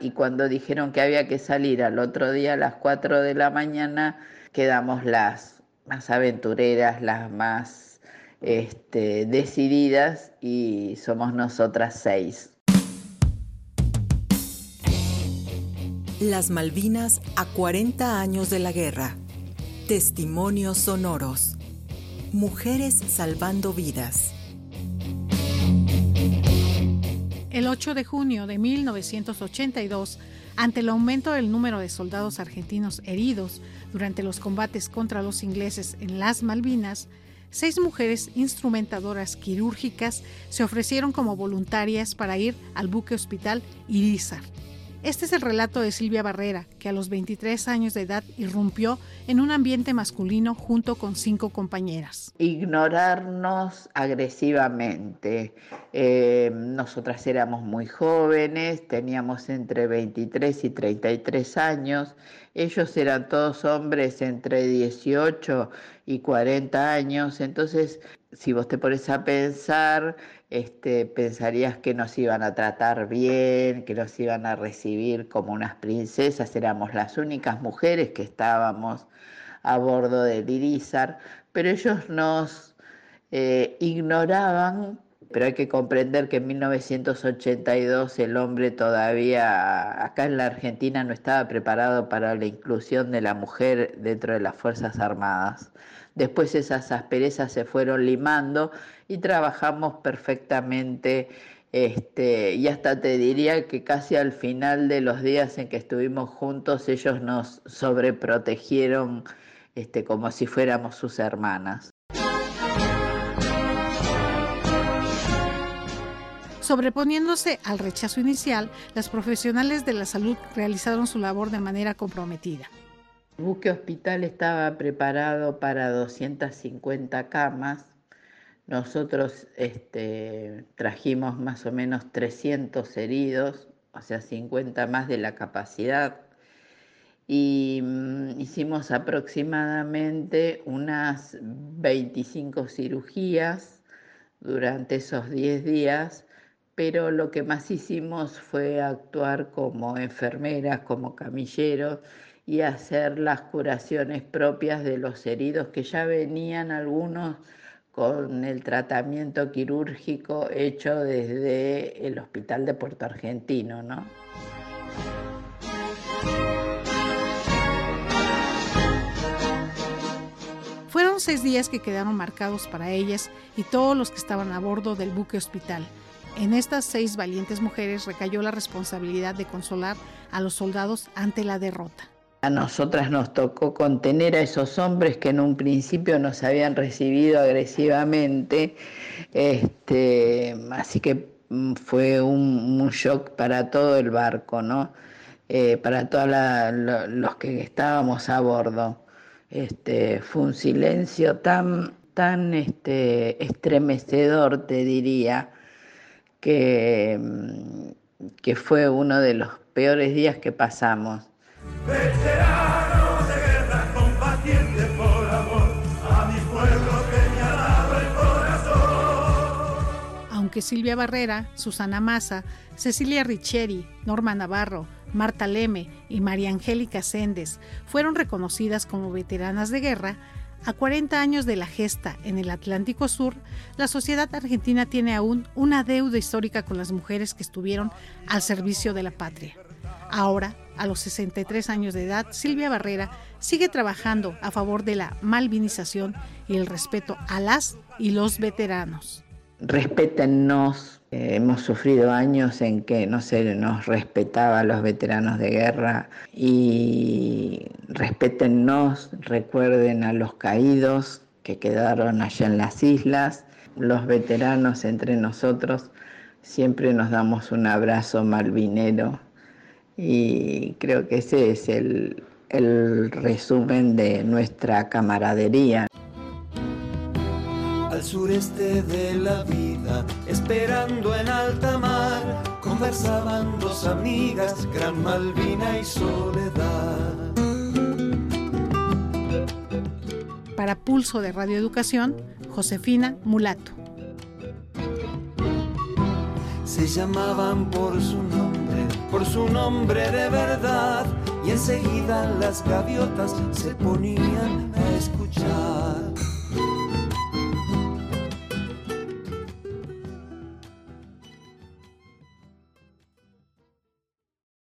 Y cuando dijeron que había que salir al otro día a las 4 de la mañana, quedamos las más aventureras, las más este, decididas y somos nosotras seis. Las Malvinas a 40 años de la guerra. Testimonios sonoros. Mujeres salvando vidas. El 8 de junio de 1982, ante el aumento del número de soldados argentinos heridos durante los combates contra los ingleses en las Malvinas, seis mujeres instrumentadoras quirúrgicas se ofrecieron como voluntarias para ir al buque hospital Irizar. Este es el relato de Silvia Barrera, a los 23 años de edad irrumpió en un ambiente masculino junto con cinco compañeras. Ignorarnos agresivamente. Eh, nosotras éramos muy jóvenes, teníamos entre 23 y 33 años. Ellos eran todos hombres entre 18 y 40 años. Entonces, si vos te pones a pensar, este, pensarías que nos iban a tratar bien, que nos iban a recibir como unas princesas, las únicas mujeres que estábamos a bordo del Irizar, pero ellos nos eh, ignoraban, pero hay que comprender que en 1982 el hombre todavía acá en la Argentina no estaba preparado para la inclusión de la mujer dentro de las Fuerzas Armadas. Después esas asperezas se fueron limando y trabajamos perfectamente. Este, y hasta te diría que casi al final de los días en que estuvimos juntos, ellos nos sobreprotegieron este, como si fuéramos sus hermanas. Sobreponiéndose al rechazo inicial, las profesionales de la salud realizaron su labor de manera comprometida. El buque hospital estaba preparado para 250 camas nosotros este, trajimos más o menos 300 heridos, o sea, 50 más de la capacidad, y mm, hicimos aproximadamente unas 25 cirugías durante esos 10 días, pero lo que más hicimos fue actuar como enfermeras, como camilleros y hacer las curaciones propias de los heridos que ya venían algunos con el tratamiento quirúrgico hecho desde el Hospital de Puerto Argentino, ¿no? Fueron seis días que quedaron marcados para ellas y todos los que estaban a bordo del buque hospital. En estas seis valientes mujeres recayó la responsabilidad de consolar a los soldados ante la derrota. A nosotras nos tocó contener a esos hombres que en un principio nos habían recibido agresivamente, este, así que mm, fue un, shock para todo el barco, ¿no? Eh, para todos los que estábamos a bordo. Este, fue un silencio tan, tan este, estremecedor, te diría, mm, que fue uno de los peores días que pasamos de guerra por amor mi pueblo que me el corazón. Aunque Silvia Barrera, Susana Massa, Cecilia Richeri, Norma Navarro, Marta Leme y María Angélica Séndez fueron reconocidas como veteranas de guerra, a 40 años de la gesta en el Atlántico Sur, la sociedad argentina tiene aún una deuda histórica con las mujeres que estuvieron al servicio de la patria. Ahora, a los 63 años de edad, Silvia Barrera sigue trabajando a favor de la malvinización y el respeto a las y los veteranos. Respétennos. Eh, hemos sufrido años en que no se nos respetaba a los veteranos de guerra y respétennos, recuerden a los caídos que quedaron allá en las islas, los veteranos entre nosotros, siempre nos damos un abrazo malvinero y creo que ese es el, resumen de nuestra camaradería. Al sureste de la vida, esperando en alta mar, conversaban dos amigas, Gran Malvina y Soledad. Para Pulso de Radioeducación, Josefina Mulato. Se llamaban por su nombre por su nombre de verdad y enseguida las gaviotas se ponían a escuchar.